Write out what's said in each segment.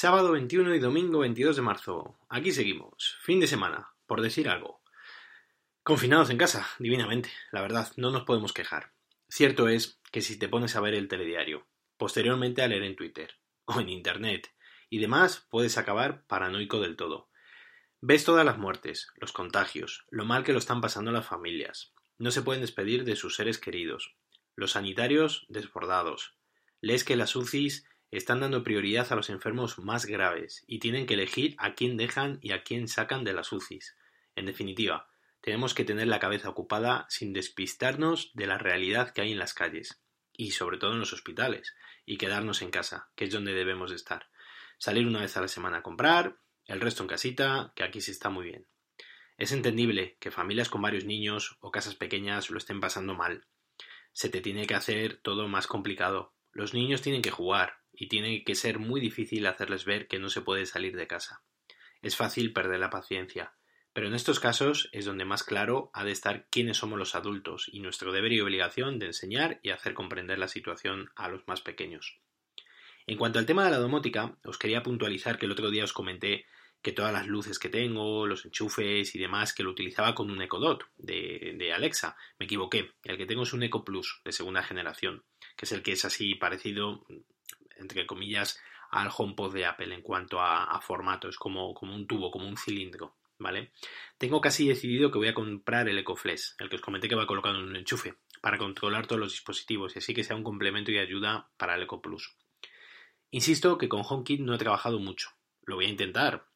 Sábado 21 y domingo 22 de marzo. Aquí seguimos. Fin de semana, por decir algo. Confinados en casa, divinamente. La verdad, no nos podemos quejar. Cierto es que si te pones a ver el telediario, posteriormente a leer en Twitter o en Internet y demás, puedes acabar paranoico del todo. Ves todas las muertes, los contagios, lo mal que lo están pasando las familias. No se pueden despedir de sus seres queridos. Los sanitarios desbordados. Lees que las UCIs están dando prioridad a los enfermos más graves y tienen que elegir a quién dejan y a quién sacan de las UCIs. En definitiva, tenemos que tener la cabeza ocupada sin despistarnos de la realidad que hay en las calles y sobre todo en los hospitales y quedarnos en casa, que es donde debemos de estar. Salir una vez a la semana a comprar, el resto en casita, que aquí se está muy bien. Es entendible que familias con varios niños o casas pequeñas lo estén pasando mal. Se te tiene que hacer todo más complicado. Los niños tienen que jugar, y tiene que ser muy difícil hacerles ver que no se puede salir de casa. Es fácil perder la paciencia, pero en estos casos es donde más claro ha de estar quiénes somos los adultos y nuestro deber y obligación de enseñar y hacer comprender la situación a los más pequeños. En cuanto al tema de la domótica, os quería puntualizar que el otro día os comenté que todas las luces que tengo, los enchufes y demás, que lo utilizaba con un Echo Dot de, de, Alexa. Me equivoqué. El que tengo es un Echo Plus de segunda generación, que es el que es así parecido, entre comillas, al HomePod de Apple en cuanto a, formato. Es como, como un tubo, como un cilindro. ¿Vale? Tengo casi decidido que voy a comprar el EcoFlex, el que os comenté que va colocado en un enchufe, para controlar todos los dispositivos y así que sea un complemento y ayuda para el Eco Plus. Insisto que con HomeKit no he trabajado mucho. Lo voy a intentar.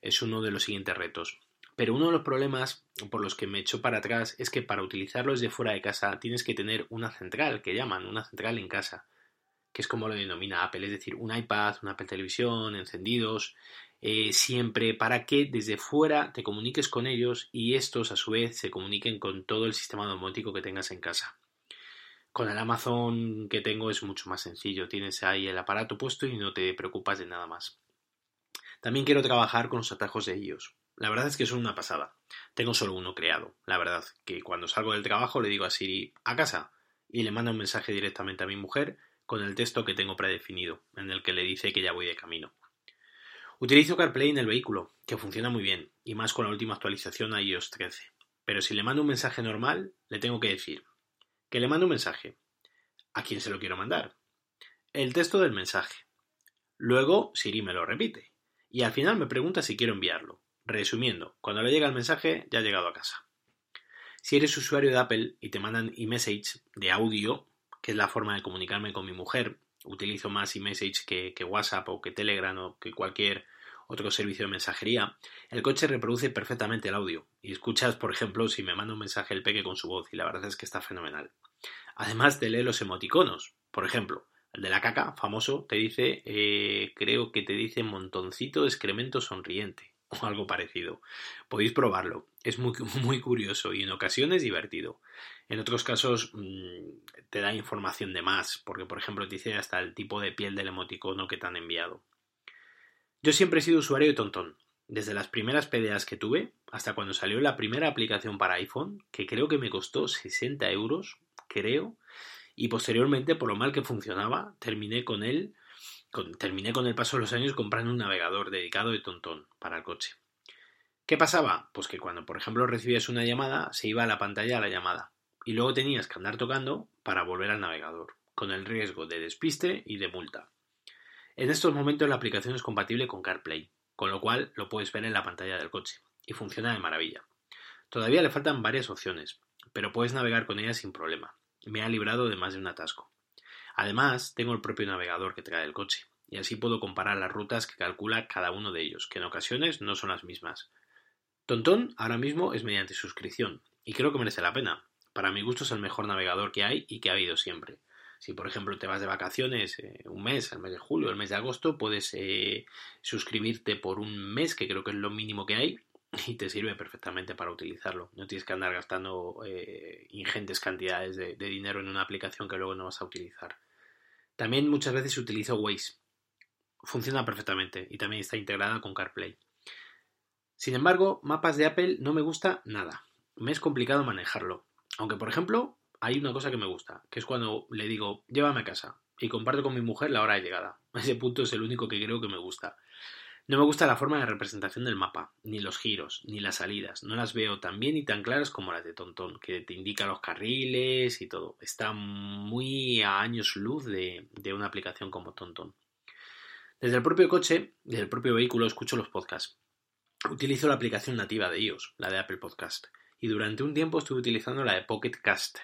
Es uno de los siguientes retos. Pero uno de los problemas por los que me echo para atrás es que para utilizarlo desde fuera de casa tienes que tener una central, que llaman, una central en casa que es como lo denomina Apple, es decir, un iPad, una Apple Televisión, encendidos, eh, siempre para que desde fuera te comuniques con ellos y estos a su vez se comuniquen con todo el sistema domótico que tengas en casa. Con el Amazon que tengo es mucho más sencillo, tienes ahí el aparato puesto y no te preocupas de nada más. También quiero trabajar con los atajos de ellos. La verdad es que son una pasada. Tengo solo uno creado. La verdad que cuando salgo del trabajo le digo a Siri a casa y le mando un mensaje directamente a mi mujer con el texto que tengo predefinido, en el que le dice que ya voy de camino. Utilizo CarPlay en el vehículo, que funciona muy bien, y más con la última actualización a iOS 13. Pero si le mando un mensaje normal, le tengo que decir que le mando un mensaje. ¿A quién se lo quiero mandar? El texto del mensaje. Luego Siri me lo repite. Y al final me pregunta si quiero enviarlo. Resumiendo, cuando le llega el mensaje, ya ha llegado a casa. Si eres usuario de Apple y te mandan eMessage de audio, que es la forma de comunicarme con mi mujer. Utilizo más eMessage que, WhatsApp o que Telegram o que cualquier otro servicio de mensajería, el coche reproduce perfectamente el audio y escuchas, por ejemplo, si me manda un mensaje el peque con su voz y la verdad es que está fenomenal. Además te lee los emoticonos, por ejemplo, el de la caca, famoso, te dice, eh, creo que te dice montoncito de excremento sonriente o algo parecido. Podéis probarlo, es muy, muy curioso y en ocasiones divertido. En otros casos mm, te da información de más, porque por ejemplo te dice hasta el tipo de piel del emoticono que te han enviado. Yo siempre he sido usuario de Tontón, desde las primeras PDAs que tuve hasta cuando salió la primera aplicación para iPhone, que creo que me costó 60 euros, creo, y posteriormente, por lo mal que funcionaba, terminé con él, terminé con el paso de los años comprando un navegador dedicado de Tontón para el coche. ¿Qué pasaba? Pues que cuando, por ejemplo, recibías una llamada, se iba a la pantalla a la llamada y luego tenías que andar tocando para volver al navegador, con el riesgo de despiste y de multa. En estos momentos la aplicación es compatible con CarPlay, con lo cual lo puedes ver en la pantalla del coche, y funciona de maravilla. Todavía le faltan varias opciones, pero puedes navegar con ella sin problema. Me ha librado de más de un atasco. Además, tengo el propio navegador que trae el coche, y así puedo comparar las rutas que calcula cada uno de ellos, que en ocasiones no son las mismas. Tontón ahora mismo es mediante suscripción, y creo que merece la pena, para mi gusto es el mejor navegador que hay y que ha habido siempre. Si, por ejemplo, te vas de vacaciones eh, un mes, el mes de julio, el mes de agosto, puedes eh, suscribirte por un mes, que creo que es lo mínimo que hay, y te sirve perfectamente para utilizarlo. No tienes que andar gastando eh, ingentes cantidades de, de, dinero en una aplicación que luego no vas a utilizar. También muchas veces utilizo Waze. Funciona perfectamente y también está integrada con CarPlay. Sin embargo, mapas de Apple no me gusta nada. Me es complicado manejarlo. Aunque, por ejemplo, hay una cosa que me gusta, que es cuando le digo, llévame a casa. y comparto con mi mujer la hora de llegada. Ese punto es el único que creo que me gusta. No me gusta la forma de representación del mapa, ni los giros, ni las salidas. No las veo tan bien y tan claras como las de Tontón, que te indica los carriles y todo. Está muy a años luz de, una aplicación como Tontón. Desde el propio coche, desde el propio vehículo, escucho los podcasts. Utilizo la aplicación nativa de iOS, la de Apple Podcast, y durante un tiempo estuve utilizando la de Pocket Cast,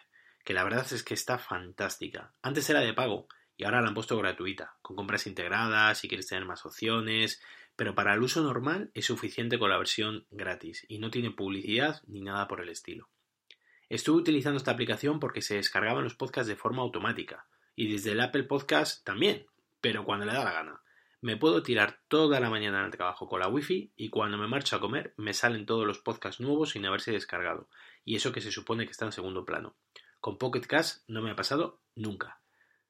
que la verdad es que está fantástica. Antes era de pago y ahora la han puesto gratuita, con compras integradas, si quieres tener más opciones, pero para el uso normal es suficiente con la versión gratis y no tiene publicidad ni nada por el estilo. Estuve utilizando esta aplicación porque se descargaban los podcasts de forma automática y desde el Apple Podcast también, pero cuando le da la gana. Me puedo tirar toda la mañana en el trabajo con la wifi y cuando me marcho a comer me salen todos los podcasts nuevos sin haberse descargado, y eso que se supone que está en segundo plano. Con Pocket Cast no me ha pasado nunca.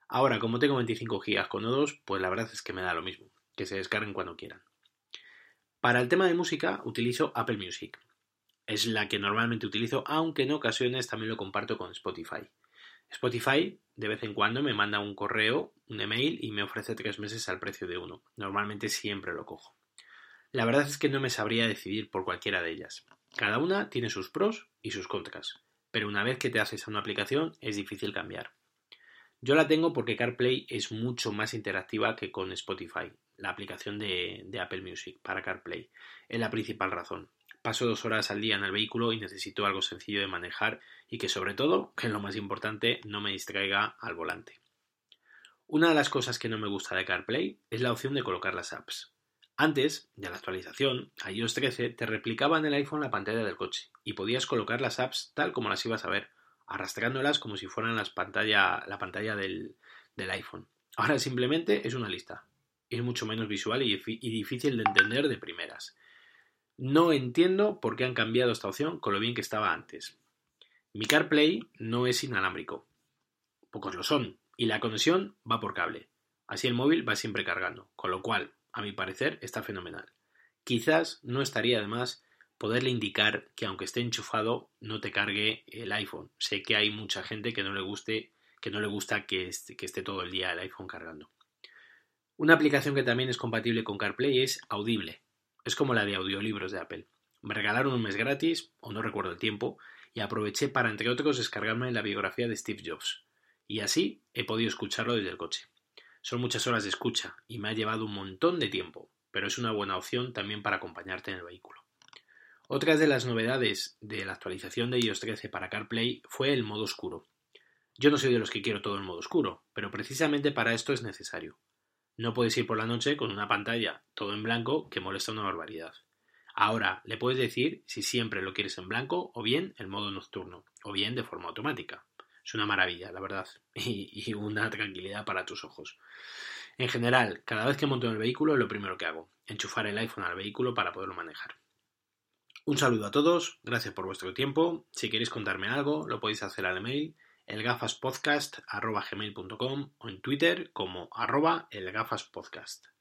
Ahora, como tengo 25 GB con nodos, pues la verdad es que me da lo mismo, que se descarguen cuando quieran. Para el tema de música utilizo Apple Music. Es la que normalmente utilizo, aunque en ocasiones también lo comparto con Spotify. Spotify de vez en cuando me manda un correo, un email y me ofrece tres meses al precio de uno. Normalmente siempre lo cojo. La verdad es que no me sabría decidir por cualquiera de ellas. Cada una tiene sus pros y sus contras, pero una vez que te haces a una aplicación es difícil cambiar. Yo la tengo porque CarPlay es mucho más interactiva que con Spotify, la aplicación de, Apple Music para CarPlay. Es la principal razón. Paso dos horas al día en el vehículo y necesito algo sencillo de manejar y que sobre todo, que es lo más importante, no me distraiga al volante. Una de las cosas que no me gusta de CarPlay es la opción de colocar las apps. Antes de la actualización, a iOS 13 te replicaba en el iPhone la pantalla del coche y podías colocar las apps tal como las ibas a ver, arrastrándolas como si fueran las pantalla, la pantalla del, iPhone. Ahora simplemente es una lista. Es mucho menos visual y, difícil de entender de primeras. No entiendo por qué han cambiado esta opción con lo bien que estaba antes. Mi CarPlay no es inalámbrico. Pocos lo son. Y la conexión va por cable. Así el móvil va siempre cargando. Con lo cual, a mi parecer, está fenomenal. Quizás no estaría de más poderle indicar que aunque esté enchufado no te cargue el iPhone. Sé que hay mucha gente que no le guste que no le gusta esté, que esté todo el día el iPhone cargando. Una aplicación que también es compatible con CarPlay es Audible. Es como la de audiolibros de Apple. Me regalaron un mes gratis, o no recuerdo el tiempo, y aproveché para, entre otros, descargarme la biografía de Steve Jobs. Y así he podido escucharlo desde el coche. Son muchas horas de escucha y me ha llevado un montón de tiempo, pero es una buena opción también para acompañarte en el vehículo. Otra de las novedades de la actualización de iOS 13 para CarPlay fue el modo oscuro. Yo no soy de los que quiero todo en modo oscuro, pero precisamente para esto es necesario. No puedes ir por la noche con una pantalla todo en blanco que molesta una barbaridad. Ahora le puedes decir si siempre lo quieres en blanco o bien en modo nocturno, o bien de forma automática. Es una maravilla, la verdad, y, una tranquilidad para tus ojos. En general, cada vez que monto en el vehículo es lo primero que hago, enchufar el iPhone al vehículo para poderlo manejar. Un saludo a todos, gracias por vuestro tiempo. Si queréis contarme algo, lo podéis hacer al email elgafaspodcast.gmail.com o en Twitter como arroba elgafaspodcast.